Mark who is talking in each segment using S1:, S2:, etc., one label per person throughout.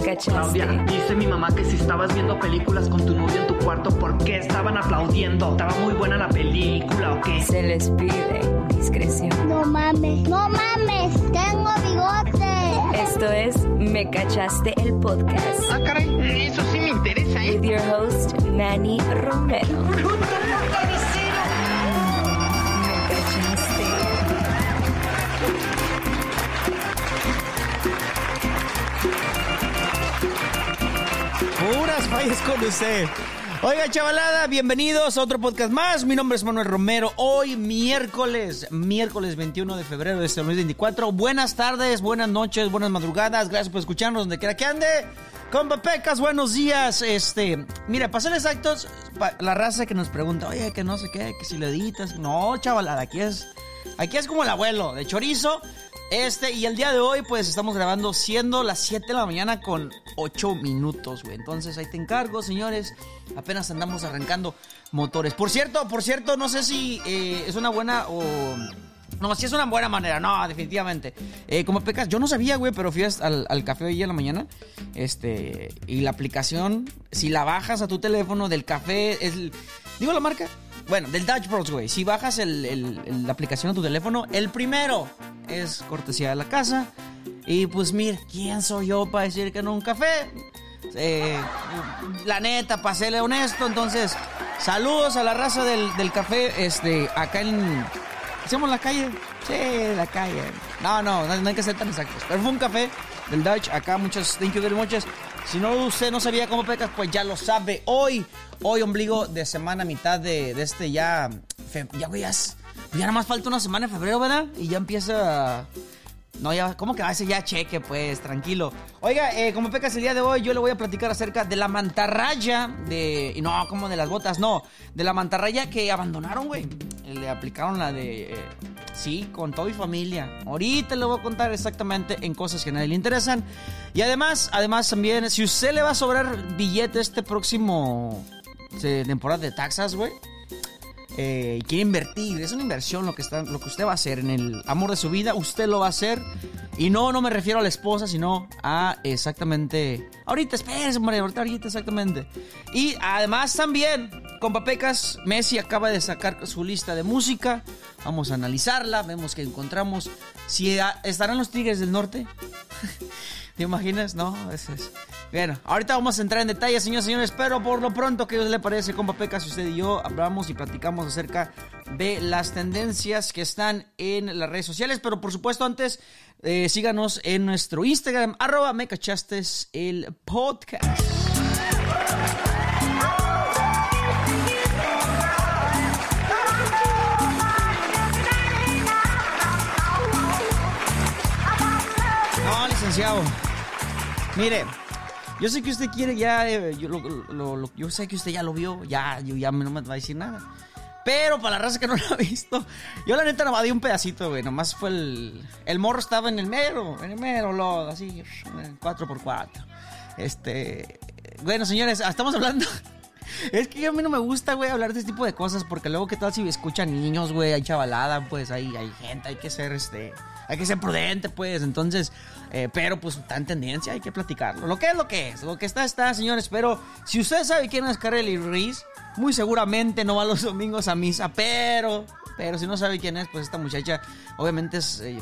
S1: cachaste.
S2: Claudia, dice mi mamá que si estabas viendo películas con tu novio en tu cuarto, ¿por qué estaban aplaudiendo? ¿Estaba muy buena la película o qué?
S1: Se les pide discreción.
S3: No mames, no mames, tengo bigote.
S1: Esto es Me Cachaste el Podcast.
S4: Ah, caray, eso sí me interesa, ¿eh?
S1: With your host, Manny Romero.
S5: Puras fallas con usted. Oiga, chavalada, bienvenidos a otro podcast más. Mi nombre es Manuel Romero. Hoy, miércoles, miércoles 21 de febrero de este 2024. Buenas tardes, buenas noches, buenas madrugadas. Gracias por escucharnos donde quiera que ande. Compa Pecas, buenos días. Este, mira, para ser exactos, la raza que nos pregunta, oye, que no sé qué, que si le editas. No, chavalada, aquí es, aquí es como el abuelo de chorizo. Este, y el día de hoy, pues estamos grabando siendo las 7 de la mañana con 8 minutos, güey. Entonces ahí te encargo, señores. Apenas andamos arrancando motores. Por cierto, por cierto, no sé si eh, es una buena o. No, si es una buena manera, no, definitivamente. Eh, como pecas, yo no sabía, güey, pero fui al, café hoy en la mañana. Este, y la aplicación, si la bajas a tu teléfono del café, es. ¿Digo la marca? Bueno, del Dutch Bros, güey. Si bajas el- el- la aplicación a tu teléfono, el primero es cortesía de la casa. Y pues mira, ¿quién soy yo para decir que no un café? Eh, la neta, para serle honesto, entonces, saludos a la raza del, del café, este, acá en... ¿Hacemos la calle? Sí, la calle. No, no, no, hay que ser tan exactos. Pero fue un café del Dutch, acá muchas, thank you very much. Si no usted no sabía cómo pecas, pues ya lo sabe. Hoy, hoy ombligo de semana, mitad de, de este ya, ya ya, es- ya nada más falta una semana de febrero, ¿verdad? Y ya empieza... No, ya, ¿cómo que va a ser ya cheque? Pues, tranquilo. Oiga, eh, como pecas el día de hoy, yo le voy a platicar acerca de la mantarraya de... y No, como de las botas, no. De la mantarraya que abandonaron, güey. Eh, Le aplicaron la de... eh, sí, con todo y familia. Ahorita le voy a contar exactamente en cosas que a nadie le interesan. Y además, además también, si usted le va a sobrar billete este próximo... temporada de taxas, güey eh, y quiere invertir, es una inversión lo que, está, lo que usted va a hacer en el amor de su vida, usted lo va a hacer. Y no, no me refiero a la esposa, sino a exactamente... Ahorita, espérese, hombre, ahorita, ahorita exactamente. Y además también, con Papecas, Messi acaba de sacar su lista de música. Vamos a analizarla, vemos que encontramos. Si ah, estarán los Tigres del Norte. ¿Te imaginas? No, eso es. Bueno, ahorita vamos a entrar en detalle, señores y señores, pero por lo pronto, ¿qué le parece, compa Pecas? Usted y yo hablamos y platicamos acerca de las tendencias que están en las redes sociales, pero por supuesto antes, eh, síganos en nuestro Instagram, arroba me cachastes el podcast. No, licenciado. Mire, yo sé que usted quiere ya, eh, yo, lo- lo- lo- yo sé que usted ya lo vio, ya, yo ya no me va a decir nada. Pero para la raza que no lo ha visto, yo la neta nomás di un pedacito, güey. Nomás fue el. El morro estaba en el mero, en el mero, lo, así, 4x4. Este. Bueno, señores, estamos hablando. Es que a mí no me gusta, güey, hablar de este tipo de cosas porque luego, ¿qué tal si escuchan niños, güey? Hay chavalada, pues hay, hay gente, hay que ser, este, hay que ser prudente, pues. Entonces, eh, pero pues en tendencia, hay que platicarlo. Lo que es lo que es, lo que está, está, señores. Pero si usted sabe quién es Kareli Ruiz, muy seguramente no va los domingos a misa, pero, pero si no sabe quién es, pues esta muchacha, obviamente es, eh,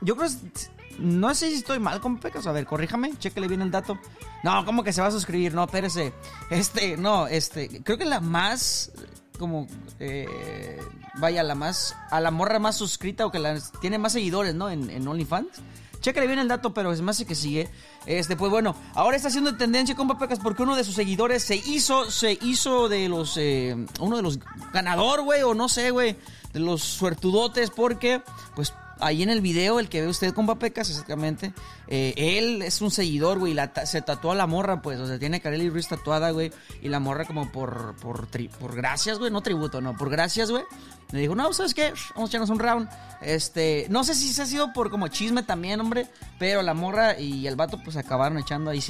S5: yo creo es- no sé si estoy mal con pecas. A ver, corríjame, chéquele bien el dato. No, ¿cómo que se va a suscribir? No, espérese. Este, no, este, creo que la más, como, eh, vaya, la más, a la morra más suscrita o que tiene más seguidores, ¿no? En, en OnlyFans. Chécale bien el dato, pero es más que sigue. Este, pues bueno, ahora está haciendo tendencia con Pecas porque uno de sus seguidores se hizo, se hizo de los, eh, uno de los ganador, güey, o no sé, güey, de los suertudotes porque, pues, ahí en el video, el que ve usted con Papecas, exactamente, eh, él es un seguidor, güey, la se tatuó a la morra, pues, o sea, tiene a Kareli Ruiz tatuada, güey, y la morra como por, por, gracias, güey, no tributo, no, por gracias, güey. Le dijo, no, ¿sabes qué? Vamos a echarnos un round. Este, no sé si se ha sido por como chisme también, hombre, pero la morra y el vato, pues, acabaron echando ahí,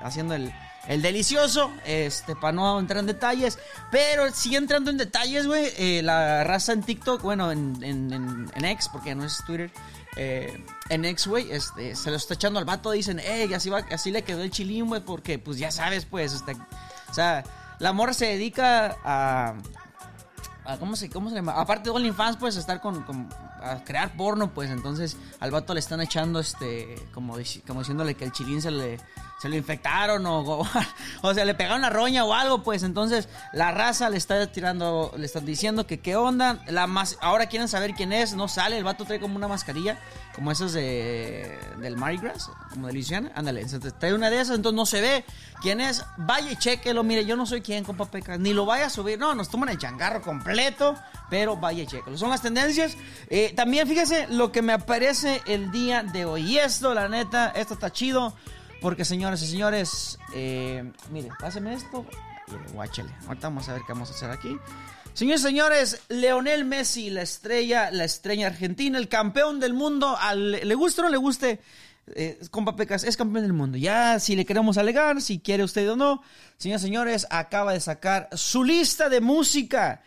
S5: haciendo el, el delicioso, este, para no entrar en detalles. Pero sí entrando en detalles, güey, eh, la raza en TikTok, bueno, en, en, en, X, porque no es Twitter. eh, en X, güey, este, se lo está echando al vato, dicen, eh, así, va, así le quedó el chilín, güey, porque, pues, ya sabes, pues, este, o sea, la morra se dedica a, ¿cómo se, cómo se llama? Aparte de OnlyFans, pues, a estar con, con- a crear porno, pues, entonces, al vato le están echando, este, como, como diciéndole que el chilín se le, se lo infectaron o, o, sea, le pegaron la roña o algo, pues, entonces, la raza le está tirando, le están diciendo que qué onda, la más, ahora quieren saber quién es, no sale, el vato trae como una mascarilla, como esas de, del Mardi como de Luisiana, ándale, trae una de esas, entonces no se ve quién es, vaya y chequelo, mire, yo no soy quien, compa Pecas, ni lo vaya a subir, no, nos toman el changarro completo, pero vaya y chequelo, son las tendencias, Eh, también fíjese lo que me aparece el día de hoy, y esto, la neta, esto está chido, porque señores y señores, eh, mire, páseme esto, guáchale, ahorita vamos a ver qué vamos a hacer aquí. Señores y señores, Leonel Messi, la estrella, la estrella argentina, el campeón del mundo, le guste o no le guste, eh, compa Pecas, es campeón del mundo. Ya, si le queremos alegar, si quiere usted o no, señores y señores, acaba de sacar su lista de música.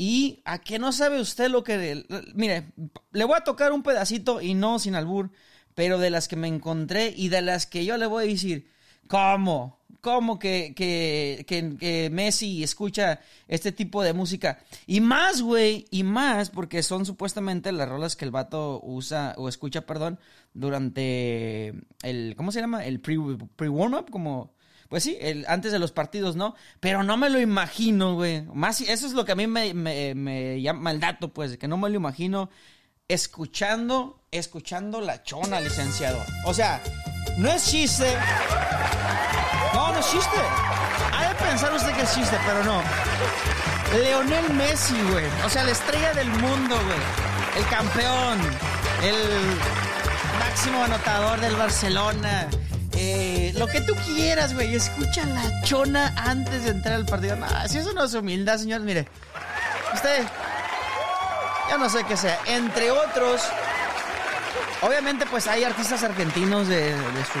S5: Y a que no sabe usted lo que... Mire, le voy a tocar un pedacito y no sin albur, pero de las que me encontré y de las que yo le voy a decir, ¿cómo? ¿Cómo que, que, que, Messi escucha este tipo de música? Y más, güey, y más, porque son supuestamente las rolas que el vato usa, o escucha, perdón, durante el, ¿cómo se llama? El pre- pre-warm-up, como... Pues sí, el, antes de los partidos, ¿no? Pero no me lo imagino, güey. Más, eso es lo que a mí me, me, me llama el dato, pues, que no me lo imagino escuchando, escuchando la chona, licenciado. O sea, no es chiste. No, no es chiste. Ha de pensar usted que es chiste, pero no. Leonel Messi, güey. O sea, la estrella del mundo, güey. El campeón. El máximo anotador del Barcelona. Eh, lo que tú quieras, güey. Escucha la chona antes de entrar al partido. No, si eso no es humildad, señor, mire. Usted, yo no sé qué sea. Entre otros, obviamente, pues hay artistas argentinos de, de su,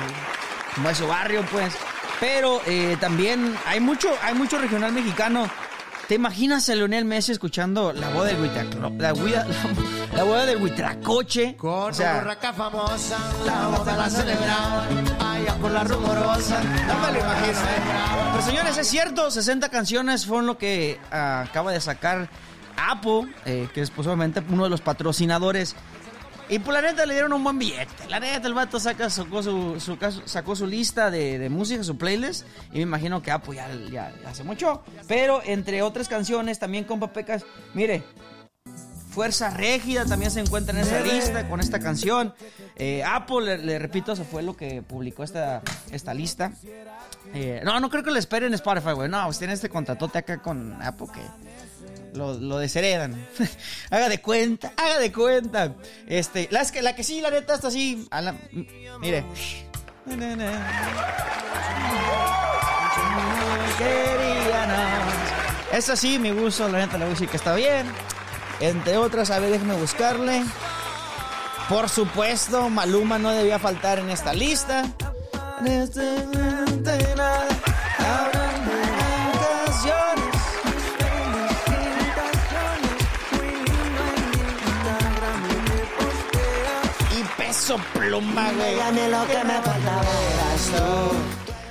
S5: como de su barrio, pues. Pero eh, también hay mucho, hay mucho regional mexicano. ¿Te imaginas a Leonel Messi escuchando la boda del Huitraclo- la, huida- la, la boda del Huitracoche?
S6: Con
S5: O sea,
S6: borraca famosa, la boda la celebraron, allá por la rumorosa,
S5: No me lo imagino, ¿eh? Pero señores, es cierto, 60 canciones fueron lo que ah, acaba de sacar Apple, eh, que es posiblemente uno de los patrocinadores. Y pues la neta le dieron un buen billete. La neta, el vato saca, sacó, su, su caso- sacó su lista de, de música, su playlist. Y me imagino que Apple ya, ya, ya hace mucho. Pero entre otras canciones, también con Pecas, mire, Fuerza Régida también se encuentra en esa lista con esta canción. Eh, Apple, le, le repito, eso fue lo que publicó esta, esta lista. Eh, no, no creo que le esperen Spotify, güey. No, usted tiene este contratote acá con Apple que lo, desheredan. haga de cuenta, haga de cuenta. Este, la, que, la que sí, la neta, está así. a la- mire. Esa sí, mi gusto, la neta, le voy a decir que está bien. Entre otras, a ver, déjeme buscarle. Por supuesto, Maluma no debía faltar en esta lista. Peso pluma, güey.
S6: lo que me faltaba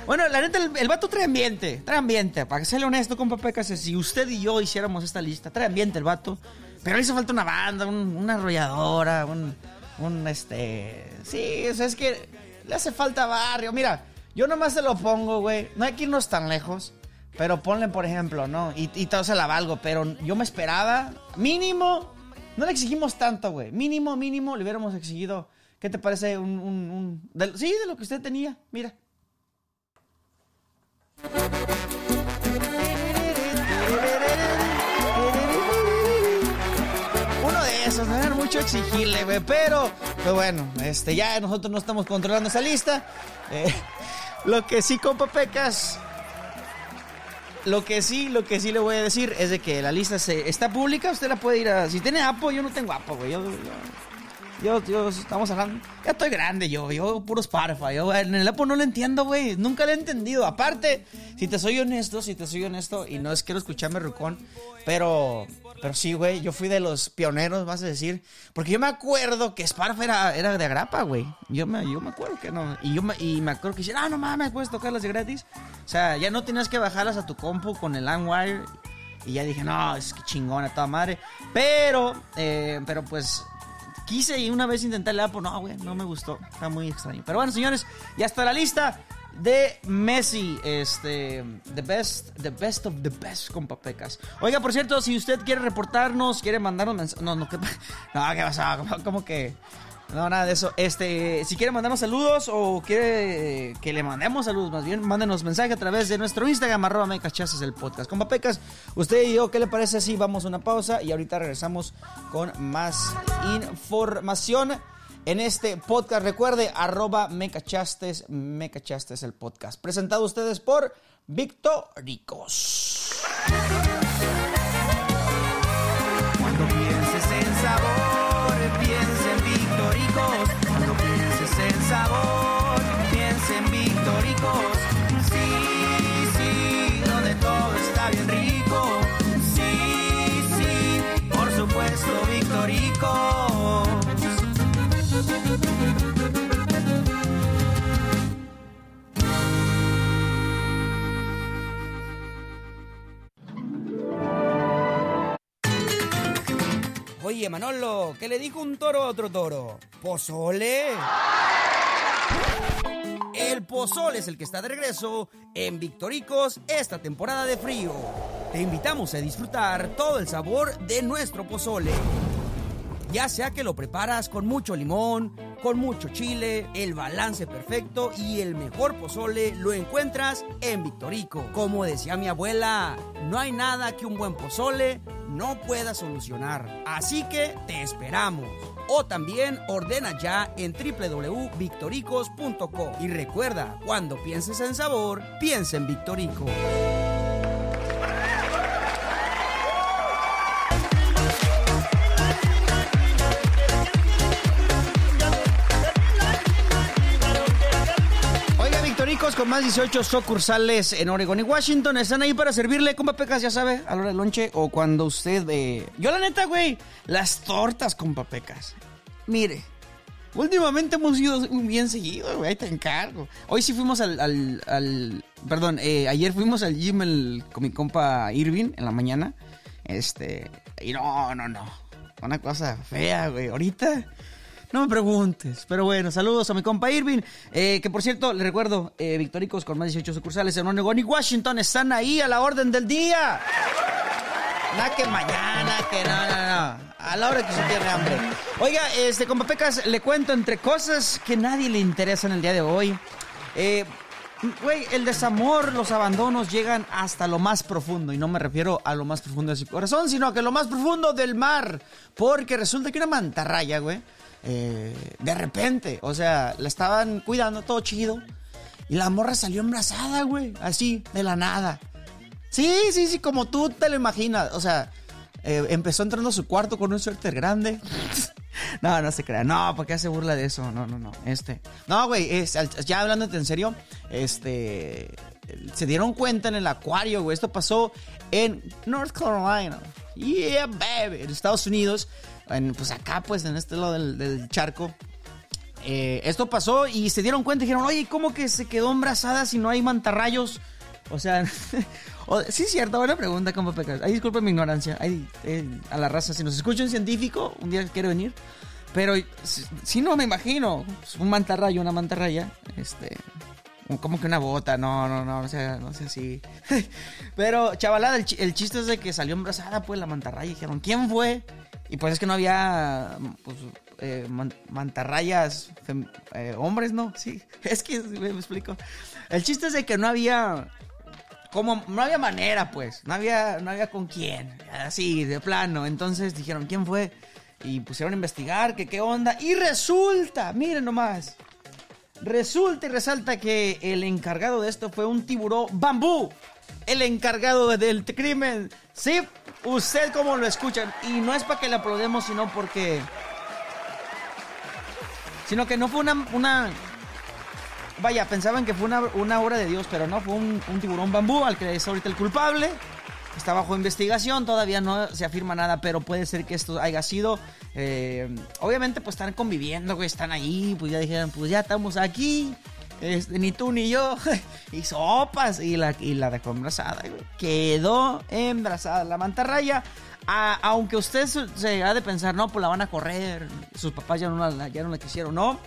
S5: Bueno, la neta, el, el vato trae ambiente, trae ambiente. Para serle honesto, compa Pecas, si usted y yo hiciéramos esta lista, trae ambiente el vato. Pero le hizo falta una banda, un- una arrolladora, un, un, este... Sí, o sea, es que le hace falta barrio. Mira, yo nomás se lo pongo, güey. No hay que irnos tan lejos. Pero ponle, por ejemplo, ¿no? Y, y todo se la valgo. Pero yo me esperaba, mínimo, no le exigimos tanto, güey. Mínimo, mínimo, le hubiéramos exigido... ¿Qué te parece un... un, sí, de lo que usted tenía, mira. Uno de esos, no era mucho exigirle, güey, pero, pues bueno, este, ya nosotros no estamos controlando esa lista. Eh, lo que sí, compa Pecas, lo que sí, lo que sí le voy a decir es de que la lista se, está pública, usted la puede ir a... Si tiene Apple, yo no tengo Apple, güey. yo- Yo, yo, estamos hablando. Ya estoy grande yo, yo puro Spotify. Yo en el Apple no lo entiendo, güey. Nunca lo he entendido. Aparte, si te soy honesto, si te soy honesto, y no es quiero escucharme rucón, pero, pero sí, güey, yo fui de los pioneros, vas a decir. Porque yo me acuerdo que Spotify era, de agrapa, güey. Yo me, yo me acuerdo que no. Y yo me, y me acuerdo que decían, ah, no mames, puedes tocarlas de gratis. O sea, ya no tenías que bajarlas a tu compu con el LimeWire. Y ya dije, no, es que chingona, toda madre. Pero, eh, pero pues quise y una vez intenté el Apple, no, güey, no me gustó. Está muy extraño. Pero bueno, señores, ya está la lista de Messi, este, the best, the best of the best con papecas. Oiga, por cierto, si usted quiere reportarnos, quiere mandarnos mensajes, no, no, ¿qué, no, ¿qué pasa? ¿Cómo, que? No, nada de eso. Este, si quiere mandarnos saludos o quiere que le mandemos saludos, más bien, mándenos mensaje a través de nuestro Instagram, arroba mecachazas el podcast. Con papecas, usted y yo, ¿qué le parece si vamos a una pausa y ahorita regresamos con más información? en este podcast. Recuerde, arroba me cachastes, me cachastes el podcast. Presentado a ustedes por
S6: Victoricos.
S5: Oye, Manolo, ¿qué le dijo un toro a otro toro? ¿Pozole? El pozole es el que está de regreso en Victoricos esta temporada de frío. Te invitamos a disfrutar todo el sabor de nuestro pozole. Ya sea que lo preparas con mucho limón, con mucho chile, el balance perfecto y el mejor pozole lo encuentras en Victorico. Como decía mi abuela, no hay nada que un buen pozole no pueda solucionar. Así que te esperamos. O también ordena ya en www.victoricos.com. Y recuerda, cuando pienses en sabor, piensa en Victorico. Más 18 sucursales en Oregon y Washington están ahí para servirle con papecas, ya sabe, a la hora del lonche o cuando usted... eh, Yo la neta, güey, las tortas con papecas. Mire, últimamente hemos ido bien seguido, güey, ahí te encargo. Hoy sí fuimos al... al- perdón, eh, ayer fuimos al gym con mi compa Irving en la mañana. Este... Y no, no, no. Una cosa fea, güey. Ahorita... No me preguntes. Pero bueno, saludos a mi compa Irving. Eh, que por cierto, le recuerdo, eh, Victoricos con más 18 sucursales en Oregon y Washington están ahí a la orden del día. Nada que mañana, que no, no, no. A la hora que se tiene hambre. Oiga, este, compa Pecas, le cuento entre cosas que nadie le interesan el día de hoy. Eh, Güey, el desamor, los abandonos llegan hasta lo más profundo. Y no me refiero a lo más profundo de su corazón, sino que lo más profundo del mar. Porque resulta que una mantarraya, güey, eh, de repente, o sea, la estaban cuidando todo chido. Y la morra salió embarazada, güey, así, de la nada. Sí, sí, sí, como tú te lo imaginas. O sea, eh, empezó entrando a su cuarto con un suéter grande. no, no se crea. No, ¿por qué hace burla de eso? No, no, no. Este. No, güey, es- ya hablándote en serio, este. Se dieron cuenta en el acuario, güey. Esto pasó en North Carolina. Yeah, baby. En Estados Unidos. Pues acá, pues, en este lado del, charco. Eh, esto pasó y se dieron cuenta y dijeron, oye, ¿cómo que se quedó embarazada si no hay mantarrayos? O sea, sí es cierto, buena pregunta, compa Pecas. Ay, disculpen mi ignorancia. Ay, eh, a la raza, si nos escucha un científico, un día quiere venir. Pero si, si no me imagino, un mantarrayo, una mantarraya, este, como que una bota, no, no, no, no sea, no sea así. Pero, chavalada, el, el chiste es de que salió embarazada, pues, la mantarraya. Dijeron, ¿quién fue? Y pues es que no había, pues, eh, man- mantarrayas eh, hombres, ¿no? Sí, es que me, me explico. El chiste es de que no había, como, no había manera, pues, no había, no había con quién, así, de plano. Entonces dijeron, ¿quién fue? Y pusieron a investigar, que qué onda. Y resulta, miren nomás, Resulta y resalta que el encargado de esto fue un tiburón bambú. El encargado del crimen. Sí, usted como lo escuchan. Y no es para que le aplaudemos, sino porque... Sino que no fue una, una vaya, pensaban que fue una, una obra de Dios, pero no, fue un, un tiburón bambú al que es ahorita el culpable. Está bajo investigación, todavía no se afirma nada, pero puede ser que esto haya sido. eh, obviamente, pues están conviviendo, güey, están ahí, pues ya dijeron, pues ya estamos aquí. este, ni tú ni yo. y sopas. Y la, y la dejó embarazada. Quedó embarazada la mantarraya. Aunque usted se ha de pensar, no, pues la van a correr. Sus papás ya no la, ya no la quisieron, no.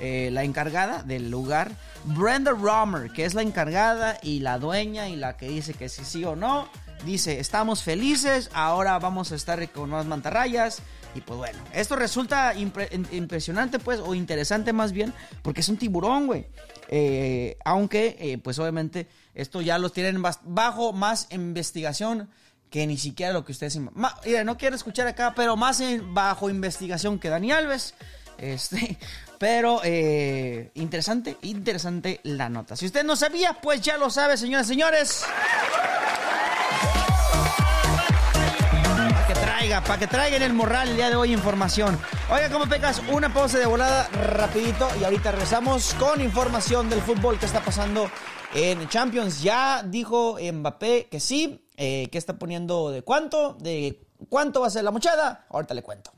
S5: Eh, la encargada del lugar, Brenda Romer, que es la encargada y la dueña y la que dice que sí, sí o no, dice, estamos felices, ahora vamos a estar con más mantarrayas. Y pues bueno, esto resulta impresionante pues, o interesante más bien, porque es un tiburón, güey. Eh, aunque, eh, pues obviamente, esto ya los tienen bajo más investigación que ni siquiera lo que ustedes... Mira, no quiero escuchar acá, pero más bajo investigación que Dani Alves. Este, pero eh, interesante, interesante la nota. Si usted no sabía, pues ya lo sabe, señoras y señores. Para que traiga, traigan el morral el día de hoy información. Oiga, como pecas, una pausa de volada rapidito y ahorita regresamos con información del fútbol que está pasando en Champions. Ya dijo Mbappé que sí, eh, que está poniendo de cuánto, de cuánto va a ser la mochada. Ahorita le cuento.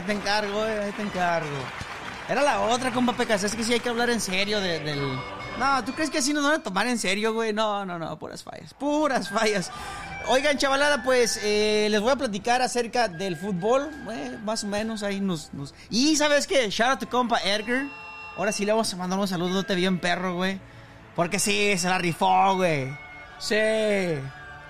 S5: Ahí te encargo, eh, ahí te encargo. Era la otra, compa Pecas. Es que sí hay que hablar en serio de- del. No, ¿tú crees que así nos van a tomar en serio, güey? No, no, no, puras fallas. Puras fallas. Oigan, chavalada, pues eh, les voy a platicar acerca del fútbol. más o menos ahí nos, Y ¿sabes qué? Shout out to compa Edgar. Ahora sí le vamos a mandar un saludote bien perro, güey. Porque sí, se la rifó, güey. Sí.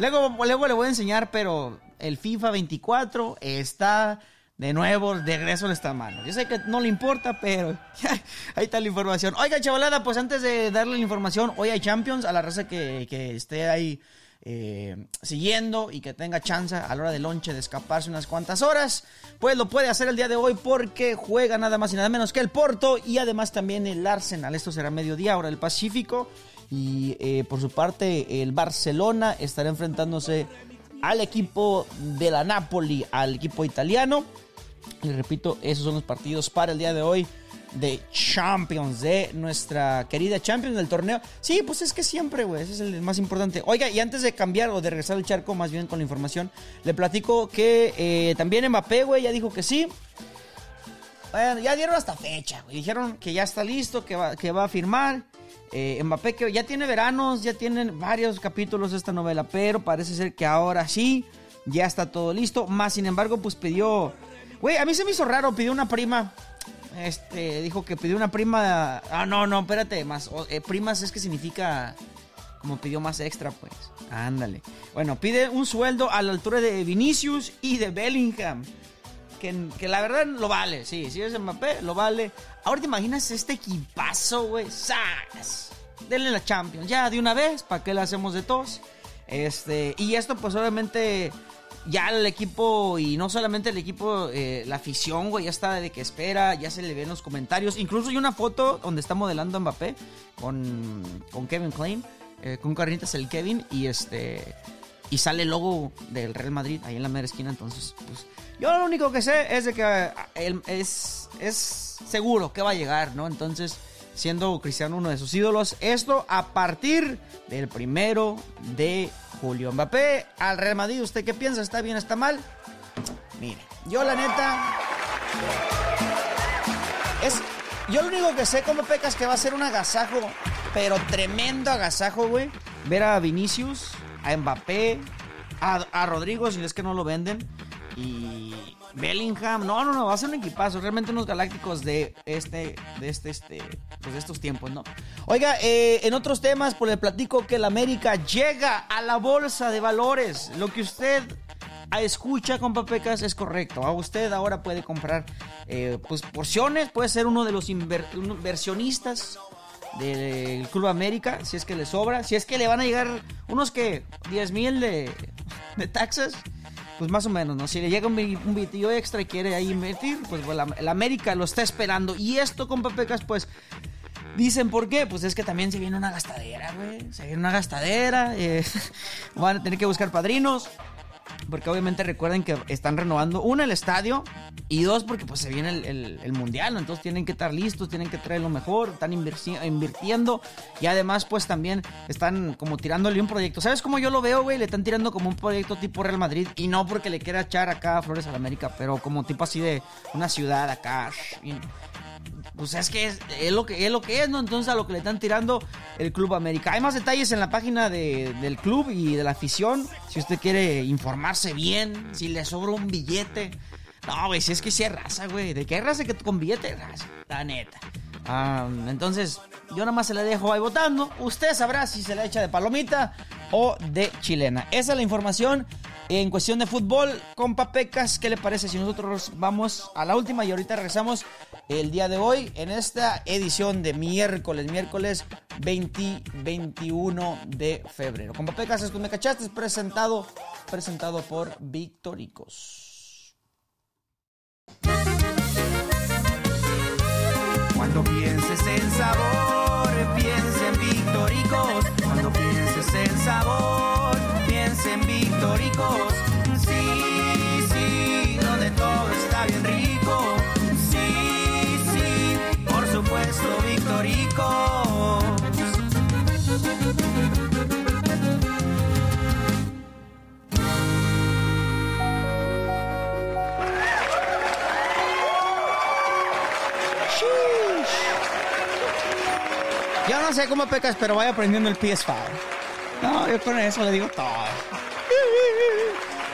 S5: Luego, luego le voy a enseñar, pero el FIFA 24 está de nuevo de regreso en esta mano. Yo sé que no le importa, pero ahí está la información. Oiga, chavalada, pues antes de darle la información, hoy hay Champions a la raza que, que esté ahí eh, siguiendo y que tenga chance a la hora del lonche de escaparse unas cuantas horas, pues lo puede hacer el día de hoy porque juega nada más y nada menos que el Porto y además también el Arsenal. Esto será mediodía, hora del Pacífico. Y eh, por su parte, el Barcelona estará enfrentándose al equipo de la Napoli, al equipo italiano. Y repito, esos son los partidos para el día de hoy de Champions, de nuestra querida Champions del torneo. Sí, pues es que siempre, güey, ese es el más importante. Oiga, y antes de cambiar o de regresar al charco, más bien con la información, le platico que eh, también Mbappé, güey, ya dijo que sí. Bueno, ya dieron hasta fecha, güey. Dijeron que ya está listo, que va, que va a firmar. Eh, Mbappé que ya tiene veranos, ya tienen varios capítulos de esta novela, pero parece ser que ahora sí, ya está todo listo. Más sin embargo, pues pidió... Güey, a mí se me hizo raro, pidió una prima. Este, dijo que pidió una prima... Ah, no, no, espérate, más... eh, primas es que significa... Como pidió más extra, pues. Ándale. Bueno, pide un sueldo a la altura de Vinicius y de Bellingham. Que, que la verdad lo vale, sí, si es Mbappé, lo vale. Ahora te imaginas este equipazo, güey. ¡Sas! Denle la Champions, ya de una vez, ¿para qué la hacemos de todos? Este, y esto, pues obviamente, ya el equipo, y no solamente el equipo, eh, la afición, güey, ya está de que espera, ya se le ven los comentarios. Incluso hay una foto donde está modelando a Mbappé con, con Kevin Klein, eh, con carnitas el Kevin, y este. Y sale el logo del Real Madrid ahí en la mera esquina. Entonces, pues. Yo lo único que sé es de que eh, es, es seguro que va a llegar, ¿no? Entonces, siendo Cristiano uno de sus ídolos, esto a partir del primero de julio. Mbappé al Real ¿usted qué piensa? ¿Está bien, está mal? Mire, yo la neta. Es. Yo lo único que sé como pecas que va a ser un agasajo, pero tremendo agasajo, güey. Ver a Vinicius, a Mbappé, a, a Rodrigo, si es que no lo venden. Y Bellingham, no, no, no, va a ser un equipazo. Realmente unos galácticos de este, de este, este, pues de estos tiempos, ¿no? Oiga, eh, en otros temas, pues le platico que el América llega a la bolsa de valores. Lo que usted escucha, compa Pecas, es correcto. A usted ahora puede comprar eh, pues, porciones, puede ser uno de los inver- inversionistas del Club América, si es que le sobra, si es que le van a llegar unos que 10 mil de, de taxas, pues más o menos, ¿no? Si le llega un, un bitillo extra y quiere ahí invertir, pues bueno, la- el América lo está esperando. Y esto, compa Pecas, pues Dicen por qué, pues es que también se viene una gastadera, güey. Se viene una gastadera. eh, van a tener que buscar padrinos. Porque obviamente recuerden que están renovando, una, el estadio, y dos, porque pues se viene el, el- mundial. Entonces tienen que estar listos, tienen que traer lo mejor, están invirtiendo, y además pues también están como tirándole un proyecto. ¿Sabes cómo yo lo veo, güey? Le están tirando como un proyecto tipo Real Madrid, y no porque le quiera echar acá flores a la América, pero como tipo así de una ciudad acá. pues es que es, es lo que es lo que es, ¿no? Entonces a lo que le están tirando el Club América. Hay más detalles en la página de- del club y de la afición. Si usted quiere informarse bien, si le sobra un billete. No, güey, si es que sí es raza, güey. ¿De qué hay raza que con billete? Raza, la neta. Entonces, yo nada más se la dejo ahí votando. Usted sabrá si se la echa de palomita o de chilena. Esa es la información en cuestión de fútbol. Compa Pecas, ¿qué le parece si nosotros vamos a la última y ahorita regresamos el día de hoy en esta edición de miércoles, miércoles 20, 21 de febrero? Compa Pecas, esto me cachaste, es presentado, presentado por Victoricos.
S6: Cuando pienses en sabor, piensa en Victoricos. Cuando pienses en sabor, piensa en Victoricos.
S5: Sé cómo pecas, pero vaya aprendiendo el PS5. No, yo con eso le digo todo.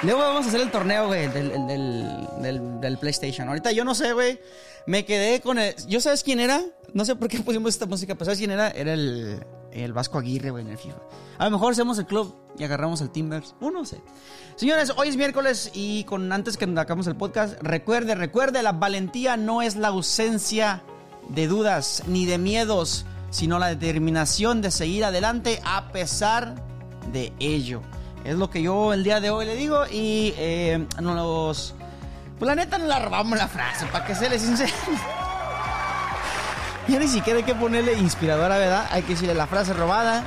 S5: Luego vamos a hacer el torneo, güey, del, del, del- del- PlayStation. Ahorita yo no sé, güey. Me quedé con el... ¿Yo sabes quién era? No sé por qué pusimos esta música, pero ¿sabes quién era? Era el, el Vasco Aguirre, güey, en el FIFA. A lo mejor hacemos el club y agarramos el Timbers. Uno, no sé. Señores, hoy es miércoles y con antes que acabemos el podcast, recuerde, recuerde, la valentía no es la ausencia de dudas ni de miedos, sino la determinación de seguir adelante a pesar de ello. Es lo que yo el día de hoy le digo y eh, nos... Pues la neta nos la robamos la frase, para que se les sincero. Ya ni siquiera hay que ponerle inspiradora, ¿verdad? Hay que decirle la frase robada.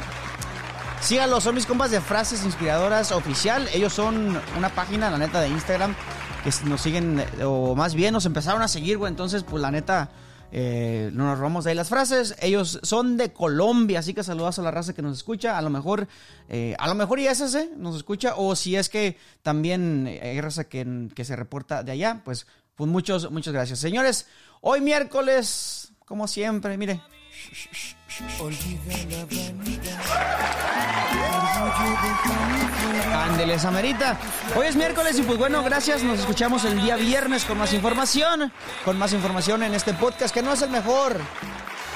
S5: Síganlos, son mis compas de frases inspiradoras oficial. Ellos son una página, la neta, de Instagram que nos siguen, o más bien nos empezaron a seguir, güey. Entonces, pues la neta, eh, no nos robamos de ahí las frases. Ellos son de Colombia, así que saludos a la raza que nos escucha. A lo mejor, eh, a lo mejor ese nos escucha, o si es que también hay raza que, que se reporta de allá, pues, pues muchos, muchas gracias. Señores, hoy miércoles, como siempre, mire. Ándele, Samerita. Hoy es miércoles y pues bueno, gracias. Nos escuchamos el día viernes con más información. Con más información en este podcast que no es el mejor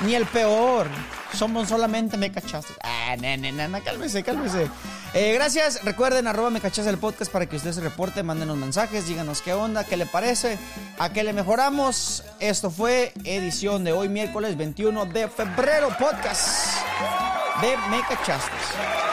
S5: ni el peor. Somos solamente me cachaste. Ah, no, cálmese, cálmese. Eh, gracias. Recuerden, arroba me el podcast para que usted se reporte, mándenos mensajes, díganos qué onda, qué le parece, a qué le mejoramos. Esto fue edición de hoy, miércoles 21 de febrero, podcast de Me Cachaste.